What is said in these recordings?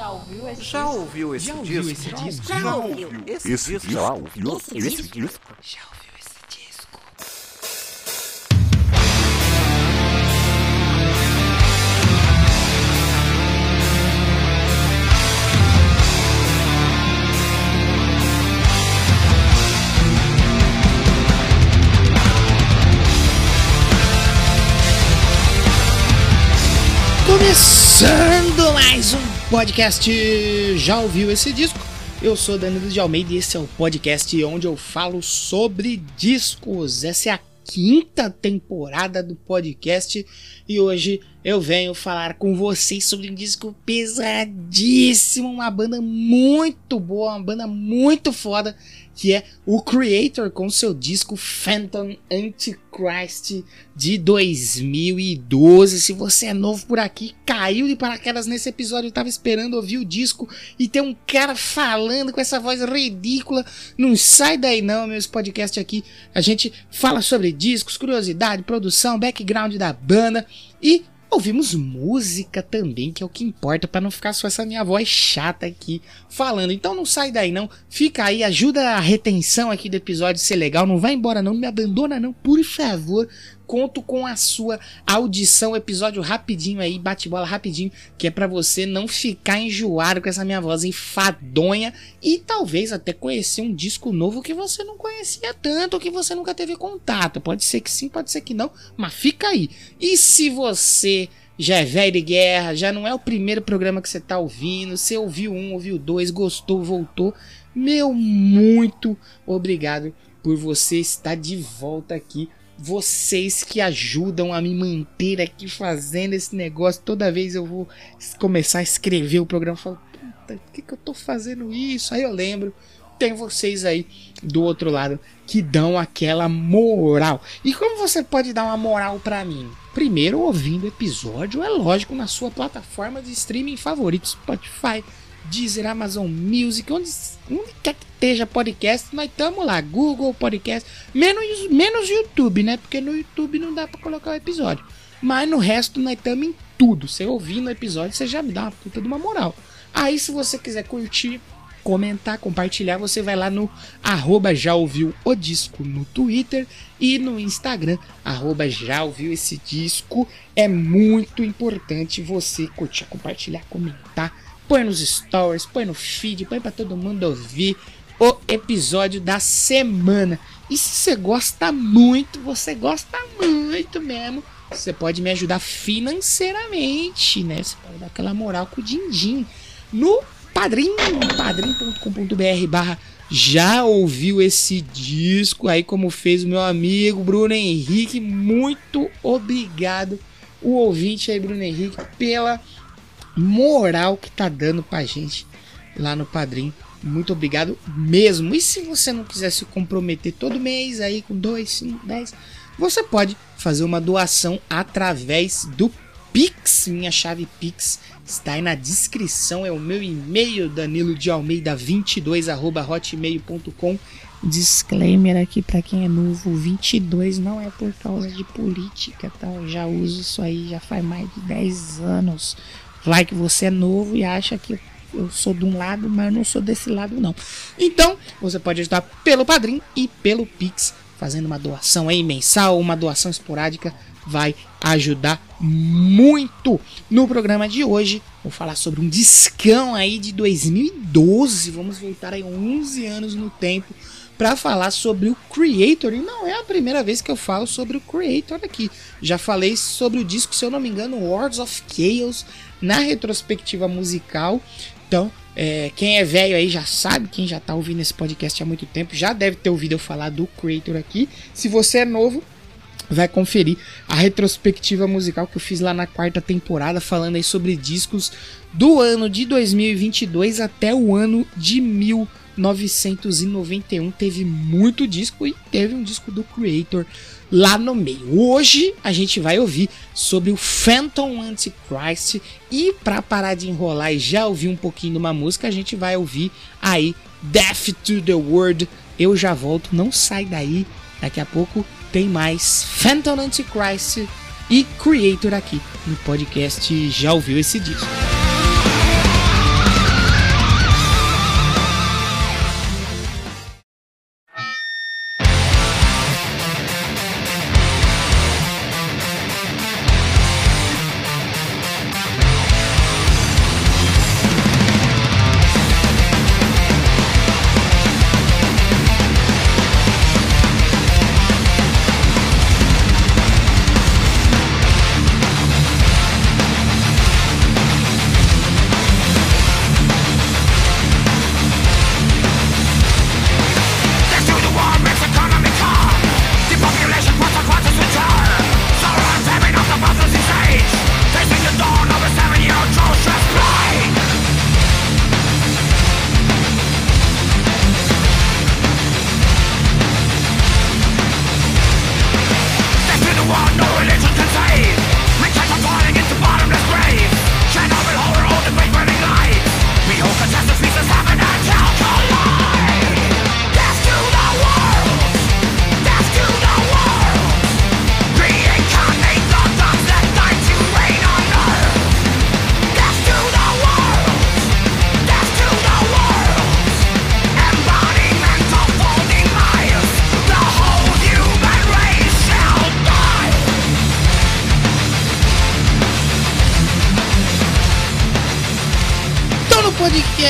Já ouviu esse Já disco? ouviu esse Já disco? ouviu esse disco? Já ouviu esse Esse disco? já ouviu Esse esse disco? disco? Já ouviu esse disco? Começando mais um podcast. Já ouviu esse disco? Eu sou Danilo de Almeida e esse é o podcast onde eu falo sobre discos. Essa é a quinta temporada do podcast e hoje eu venho falar com vocês sobre um disco pesadíssimo, uma banda muito boa, uma banda muito foda, que é o Creator com seu disco Phantom Antichrist de 2012. Se você é novo por aqui, caiu de paraquedas nesse episódio, eu tava esperando ouvir o disco e tem um cara falando com essa voz ridícula. Não sai daí não, meus podcasts aqui. A gente fala sobre discos, curiosidade, produção, background da banda e Ouvimos música também, que é o que importa, para não ficar só essa minha voz chata aqui falando. Então não sai daí não, fica aí, ajuda a retenção aqui do episódio ser legal. Não vai embora não, não me abandona não, por favor. Conto com a sua audição, episódio rapidinho aí, bate-bola rapidinho, que é para você não ficar enjoado com essa minha voz enfadonha e talvez até conhecer um disco novo que você não conhecia tanto, ou que você nunca teve contato. Pode ser que sim, pode ser que não, mas fica aí. E se você já é velho de guerra, já não é o primeiro programa que você tá ouvindo, você ouviu um, ouviu dois, gostou, voltou, meu muito obrigado por você estar de volta aqui. Vocês que ajudam a me manter aqui fazendo esse negócio. Toda vez eu vou começar a escrever o programa, eu falo, puta, por que, que eu tô fazendo isso? Aí eu lembro, tem vocês aí do outro lado que dão aquela moral. E como você pode dar uma moral pra mim? Primeiro, ouvindo o episódio, é lógico, na sua plataforma de streaming favorito, Spotify, Deezer, Amazon Music, onde, onde quer que esteja podcast, nós estamos lá, Google Podcast, menos, menos YouTube, né? Porque no YouTube não dá pra colocar o episódio. Mas no resto nós estamos em tudo. Você ouvindo o episódio, você já me dá uma puta de uma moral. Aí se você quiser curtir, comentar, compartilhar, você vai lá no arroba já ouviu o disco no Twitter e no Instagram, arroba já ouviu esse disco. É muito importante você curtir, compartilhar, comentar, põe nos stories, põe no feed, põe pra todo mundo ouvir o episódio da semana. E se você gosta muito, você gosta muito mesmo, você pode me ajudar financeiramente, né? Você pode dar aquela moral com o din-din no Padrim, padrim.com.br barra já ouviu esse disco aí como fez o meu amigo Bruno Henrique, muito obrigado o ouvinte aí Bruno Henrique pela moral que tá dando pra gente lá no Padrim. Muito obrigado mesmo. E se você não quiser se comprometer todo mês aí com 2, 5, 10, você pode fazer uma doação através do Pix. Minha chave Pix está aí na descrição. É o meu e-mail, Danilo de Almeida 22 hotmail.com. Disclaimer aqui para quem é novo: 22 não é por causa de política, tá? Eu já uso isso aí já faz mais de 10 anos. Vai que você é novo e acha que eu sou de um lado, mas não sou desse lado, não. Então, você pode ajudar pelo Padrim e pelo Pix, fazendo uma doação aí mensal, uma doação esporádica, vai ajudar muito. No programa de hoje, vou falar sobre um discão aí de 2012. Vamos voltar aí 11 anos no tempo para falar sobre o Creator. E não é a primeira vez que eu falo sobre o Creator aqui. Já falei sobre o disco, se eu não me engano, Words of Chaos, na retrospectiva musical. Então, é, quem é velho aí já sabe, quem já tá ouvindo esse podcast há muito tempo, já deve ter ouvido eu falar do Creator aqui. Se você é novo, vai conferir a retrospectiva musical que eu fiz lá na quarta temporada, falando aí sobre discos do ano de 2022 até o ano de 1991. Teve muito disco e teve um disco do Creator lá no meio. Hoje a gente vai ouvir sobre o Phantom Antichrist e para parar de enrolar e já ouvir um pouquinho de uma música, a gente vai ouvir aí Death to the World. Eu já volto, não sai daí. Daqui a pouco tem mais Phantom Antichrist e Creator aqui no podcast Já ouviu esse disco?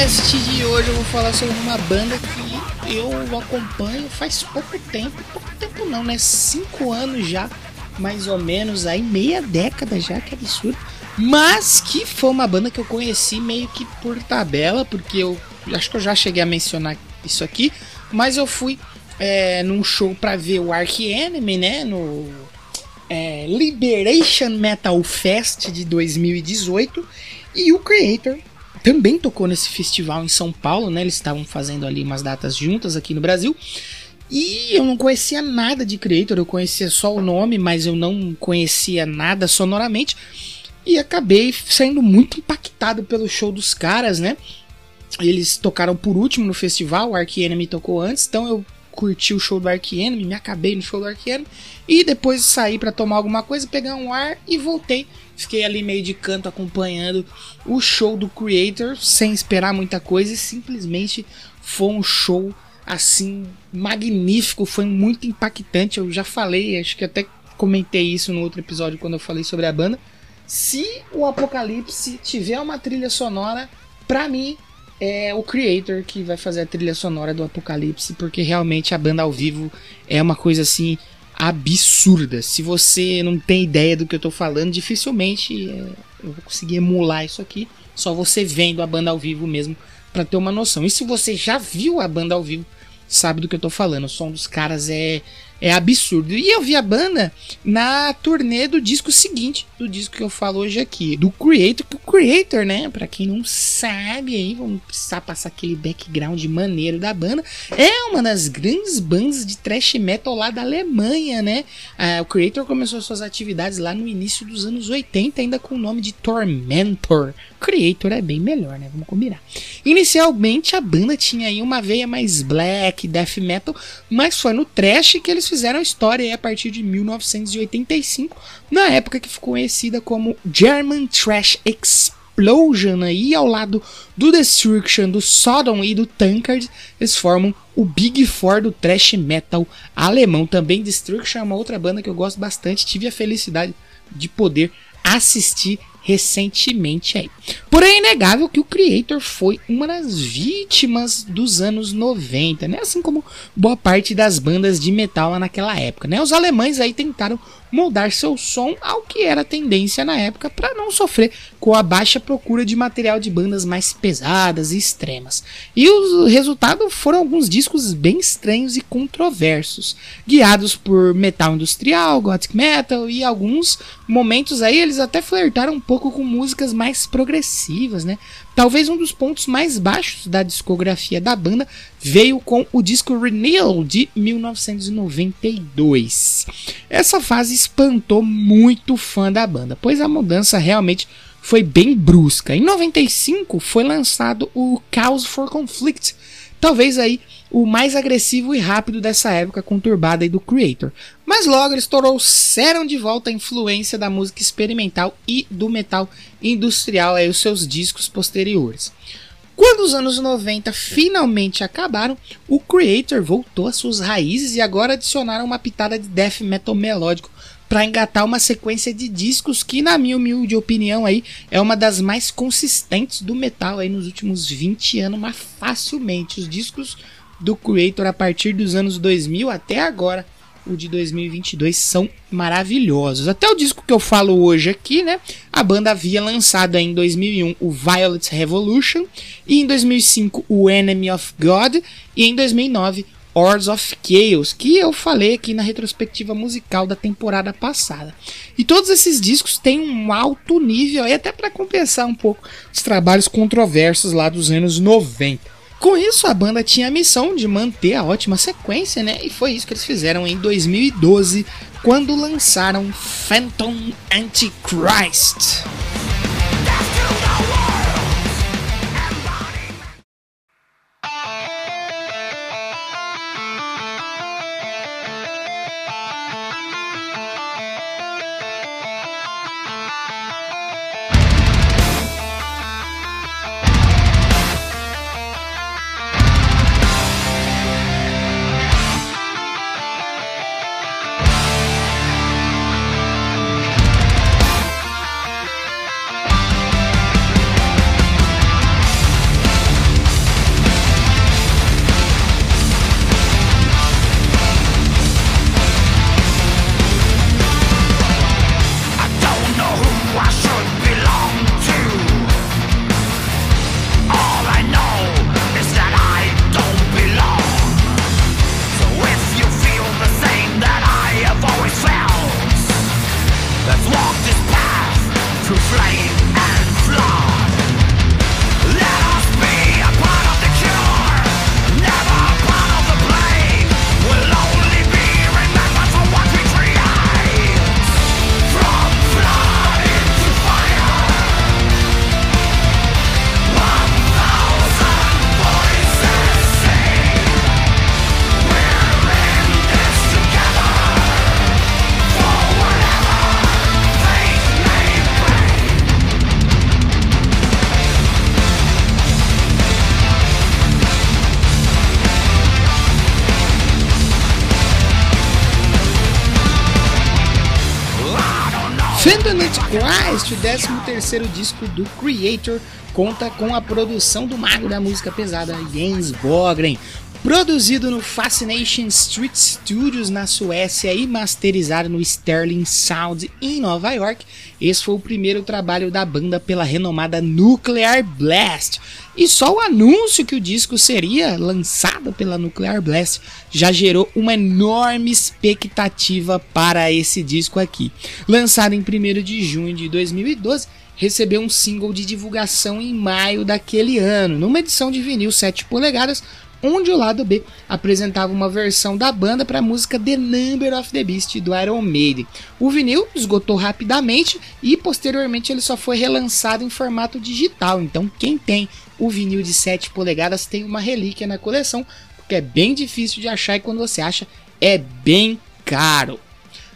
Podcast de hoje eu vou falar sobre uma banda que eu acompanho faz pouco tempo. Pouco tempo não, né? Cinco anos já, mais ou menos, aí meia década já, que absurdo. Mas que foi uma banda que eu conheci meio que por tabela, porque eu acho que eu já cheguei a mencionar isso aqui, mas eu fui é, num show pra ver o Ark Enemy, né? No é, Liberation Metal Fest de 2018 e o Creator também tocou nesse festival em São Paulo, né? Eles estavam fazendo ali umas datas juntas aqui no Brasil. E eu não conhecia nada de Creator, eu conhecia só o nome, mas eu não conhecia nada sonoramente. E acabei sendo muito impactado pelo show dos caras, né? Eles tocaram por último no festival, o Ark Enemy tocou antes, então eu curti o show do Ark Enemy, me acabei no show do Ark Enemy. E depois saí para tomar alguma coisa, pegar um ar e voltei Fiquei ali meio de canto acompanhando o show do Creator, sem esperar muita coisa, e simplesmente foi um show assim magnífico, foi muito impactante. Eu já falei, acho que até comentei isso no outro episódio quando eu falei sobre a banda. Se o Apocalipse tiver uma trilha sonora, pra mim é o Creator que vai fazer a trilha sonora do Apocalipse, porque realmente a banda ao vivo é uma coisa assim absurda. Se você não tem ideia do que eu tô falando, dificilmente é, eu vou conseguir emular isso aqui. Só você vendo a banda ao vivo mesmo para ter uma noção. E se você já viu a banda ao vivo, sabe do que eu tô falando. O som dos caras é é absurdo. E eu vi a banda na turnê do disco seguinte, do disco que eu falo hoje aqui, do Creator, o Creator, né? Para quem não sabe aí, vamos precisar passar aquele background maneiro da banda. É uma das grandes bandas de thrash metal lá da Alemanha, né? Ah, o Creator começou suas atividades lá no início dos anos 80, ainda com o nome de Tormentor. Creator é bem melhor, né? Vamos combinar. Inicialmente a banda tinha aí uma veia mais black, death metal, mas foi no thrash que eles fizeram história a partir de 1985, na época que ficou conhecida como German Trash Explosion, aí ao lado do Destruction, do Sodom e do Tankard, eles formam o Big Four do thrash metal alemão. Também Destruction é uma outra banda que eu gosto bastante, tive a felicidade de poder assistir recentemente aí. Porém, é inegável que o Creator foi uma das vítimas dos anos 90, né? Assim como boa parte das bandas de metal lá naquela época, né? Os alemães aí tentaram moldar seu som ao que era tendência na época para não sofrer com a baixa procura de material de bandas mais pesadas e extremas. E o resultado foram alguns discos bem estranhos e controversos, guiados por metal industrial, gothic metal e alguns momentos aí eles até flertaram um pouco com músicas mais progressivas, né? Talvez um dos pontos mais baixos da discografia da banda veio com o disco Renewal de 1992. Essa fase espantou muito fã da banda, pois a mudança realmente foi bem brusca. Em 95 foi lançado o Chaos for Conflict, talvez aí o mais agressivo e rápido dessa época conturbada do Creator. Mas logo eles trouxeram de volta a influência da música experimental e do metal industrial aí os seus discos posteriores. Quando os anos 90 finalmente acabaram, o Creator voltou às suas raízes e agora adicionaram uma pitada de death metal melódico para engatar uma sequência de discos que, na minha humilde opinião, aí, é uma das mais consistentes do metal aí nos últimos 20 anos, mas facilmente. Os discos do Creator a partir dos anos 2000 até agora, o de 2022, são maravilhosos. Até o disco que eu falo hoje aqui, né? A banda havia lançado em 2001 o Violet Revolution, e em 2005 o Enemy of God, e em 2009 Hordes of Chaos, que eu falei aqui na retrospectiva musical da temporada passada. E todos esses discos têm um alto nível, e até para compensar um pouco os trabalhos controversos lá dos anos 90. Com isso, a banda tinha a missão de manter a ótima sequência, né? E foi isso que eles fizeram em 2012, quando lançaram Phantom Antichrist. Antichrist, o 13 terceiro disco do Creator, conta com a produção do mago da música pesada Jens Bogren, Produzido no Fascination Street Studios na Suécia e masterizado no Sterling Sound em Nova York, esse foi o primeiro trabalho da banda pela renomada Nuclear Blast. E só o anúncio que o disco seria lançado pela Nuclear Blast já gerou uma enorme expectativa para esse disco aqui. Lançado em 1 de junho de 2012, recebeu um single de divulgação em maio daquele ano, numa edição de vinil 7 polegadas onde o lado B apresentava uma versão da banda para a música The Number of the Beast do Iron Maiden. O vinil esgotou rapidamente e posteriormente ele só foi relançado em formato digital. Então quem tem o vinil de 7 polegadas tem uma relíquia na coleção, porque é bem difícil de achar e quando você acha é bem caro.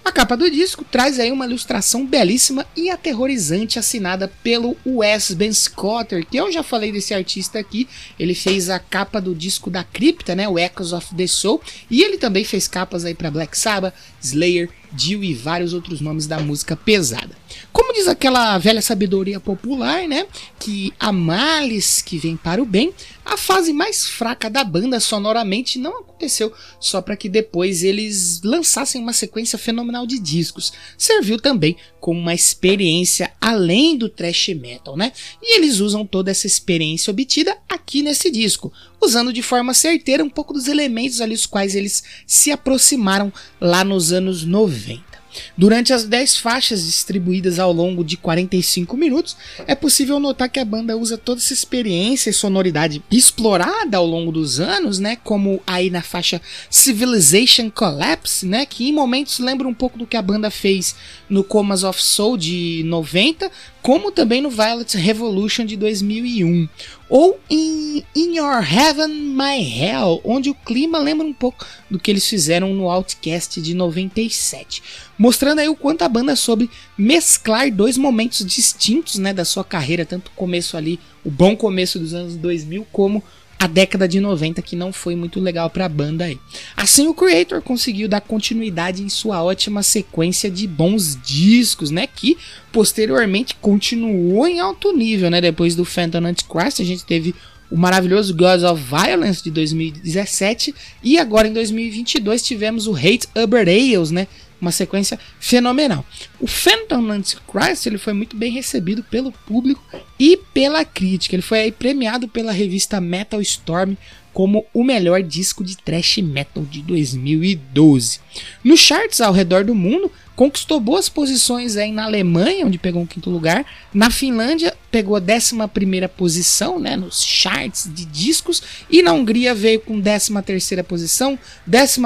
A capa do disco traz aí uma ilustração belíssima e aterrorizante assinada pelo Wes Ben Scotter, que eu já falei desse artista aqui. Ele fez a capa do disco da Cripta, né, o Echoes of the Soul, e ele também fez capas aí para Black Sabbath, Slayer, Dio e vários outros nomes da música pesada. Como diz aquela velha sabedoria popular, né, que a males que vem para o bem, a fase mais fraca da banda sonoramente não aconteceu só para que depois eles lançassem uma sequência fenomenal de discos. Serviu também como uma experiência além do thrash metal, né? E eles usam toda essa experiência obtida aqui nesse disco, usando de forma certeira um pouco dos elementos ali os quais eles se aproximaram lá nos anos 90. Durante as 10 faixas distribuídas ao longo de 45 minutos, é possível notar que a banda usa toda essa experiência e sonoridade explorada ao longo dos anos, né, como aí na faixa Civilization Collapse, né, que em momentos lembra um pouco do que a banda fez no Comas of Soul de 90, como também no Violet Revolution de 2001, ou em In Your Heaven My Hell, onde o clima lembra um pouco do que eles fizeram no Outcast de 97, mostrando aí o quanto a banda soube mesclar dois momentos distintos, né, da sua carreira, tanto o começo ali, o bom começo dos anos 2000, como a década de 90 que não foi muito legal para a banda aí. Assim o Creator conseguiu dar continuidade em sua ótima sequência de bons discos, né, que posteriormente continuou em alto nível, né? Depois do Phantom Antichrist, a gente teve o maravilhoso Gods of Violence de 2017 e agora em 2022 tivemos o Hate Uber Ales, né? Uma sequência fenomenal. O Phantom Antichrist ele foi muito bem recebido pelo público e pela crítica. Ele foi premiado pela revista Metal Storm como o melhor disco de thrash metal de 2012. Nos charts ao redor do mundo, conquistou boas posições aí na Alemanha, onde pegou um quinto lugar. Na Finlândia, pegou a 11 posição né, nos charts de discos. E na Hungria veio com 13 posição, 14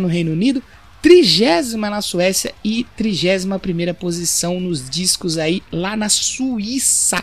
no Reino Unido, trigésima na Suécia e trigésima primeira posição nos discos aí lá na Suíça.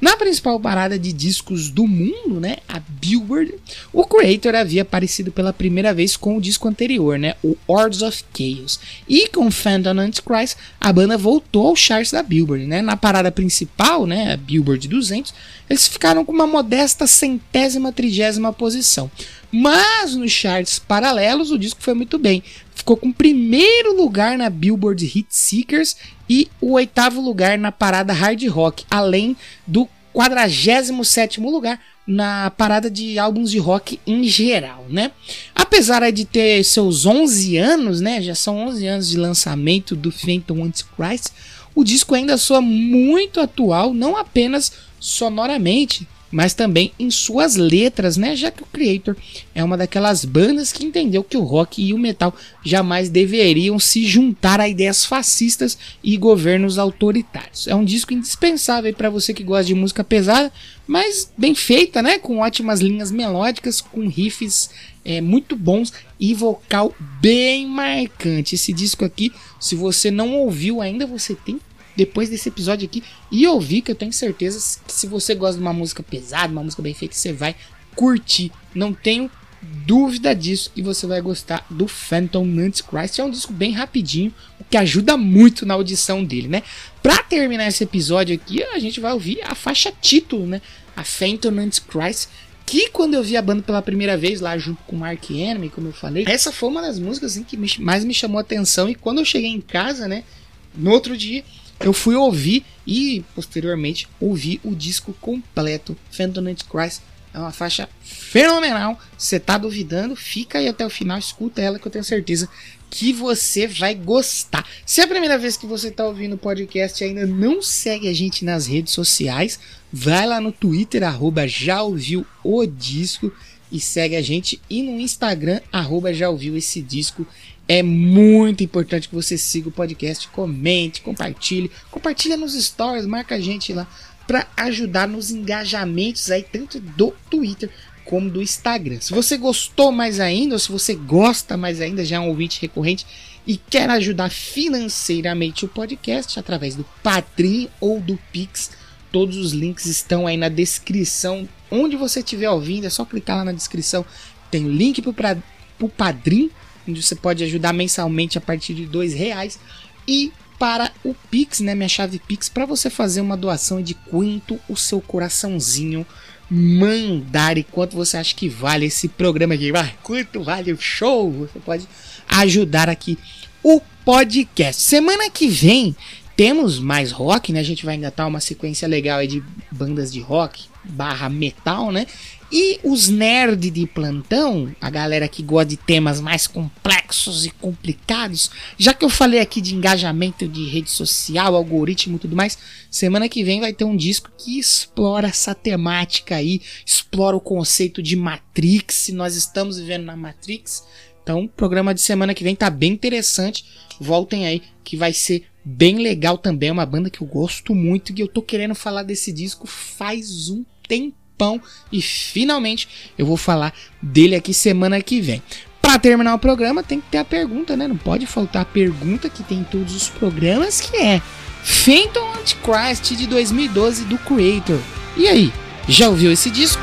Na principal parada de discos do mundo, né, a Billboard, o Creator havia aparecido pela primeira vez com o disco anterior, né, o Hordes of Chaos. E com Phantom Antichrist, a banda voltou aos charts da Billboard, né? Na parada principal, né, a Billboard 200, eles ficaram com uma modesta centésima trigésima posição. Mas nos charts paralelos o disco foi muito bem. Ficou com primeiro lugar na Billboard Hit Seekers e o oitavo lugar na parada Hard Rock, além do 47 lugar na parada de álbuns de rock em geral, né? Apesar de ter seus 11 anos, né? Já são 11 anos de lançamento do Phantom Antichrist, o disco ainda soa muito atual, não apenas sonoramente, mas também em suas letras, né? Já que o Creator é uma daquelas bandas que entendeu que o rock e o metal jamais deveriam se juntar a ideias fascistas e governos autoritários. É um disco indispensável para você que gosta de música pesada, mas bem feita, né? Com ótimas linhas melódicas, com riffs é, muito bons e vocal bem marcante. Esse disco aqui, se você não ouviu ainda, você tem depois desse episódio aqui e ouvir, que eu tenho certeza que se você gosta de uma música pesada, uma música bem feita, você vai curtir. Não tenho dúvida disso e você vai gostar do Phantom Antichrist. É um disco bem rapidinho, o que ajuda muito na audição dele, né? Pra terminar esse episódio aqui, a gente vai ouvir a faixa título, né? A Phantom Antichrist, que quando eu vi a banda pela primeira vez lá junto com o Mark Enemy, como eu falei, essa foi uma das músicas assim, que mais me chamou a atenção e quando eu cheguei em casa, né, no outro dia, eu fui ouvir e posteriormente ouvi o disco completo, Phantom Christ. É uma faixa fenomenal. Você tá duvidando? Fica aí até o final, escuta ela que eu tenho certeza que você vai gostar. Se é a primeira vez que você está ouvindo o podcast e ainda não segue a gente nas redes sociais, vai lá no Twitter, arroba já ouviu o disco e segue a gente. E no Instagram, arroba já ouviu esse disco. É muito importante que você siga o podcast, comente, compartilhe. Compartilha nos stories, marca a gente lá para ajudar nos engajamentos aí tanto do Twitter como do Instagram. Se você gostou mais ainda, ou se você gosta mais ainda, já é um ouvinte recorrente e quer ajudar financeiramente o podcast através do Padrim ou do Pix, todos os links estão aí na descrição. Onde você estiver ouvindo, é só clicar lá na descrição. Tem link para o Padrim, onde você pode ajudar mensalmente a partir de dois reais. E para o Pix, né, minha chave Pix, para você fazer uma doação de quanto o seu coraçãozinho mandar e quanto você acha que vale esse programa aqui. Ah, quanto vale o show? Você pode ajudar aqui o podcast. Semana que vem temos mais rock, né? A gente vai engatar uma sequência legal de bandas de rock barra metal, né? E os nerds de plantão, a galera que gosta de temas mais complexos e complicados, já que eu falei aqui de engajamento de rede social, algoritmo e tudo mais, semana que vem vai ter um disco que explora essa temática aí, explora o conceito de Matrix, se nós estamos vivendo na Matrix. Então, o programa de semana que vem tá bem interessante. Voltem aí que vai ser bem legal também, é uma banda que eu gosto muito e eu tô querendo falar desse disco faz um tempo tempão e finalmente eu vou falar dele aqui semana que vem. Para terminar o programa tem que ter a pergunta, né? Não pode faltar a pergunta que tem em todos os programas que é Phantom Antichrist de 2012 do Creator. E aí, já ouviu esse disco?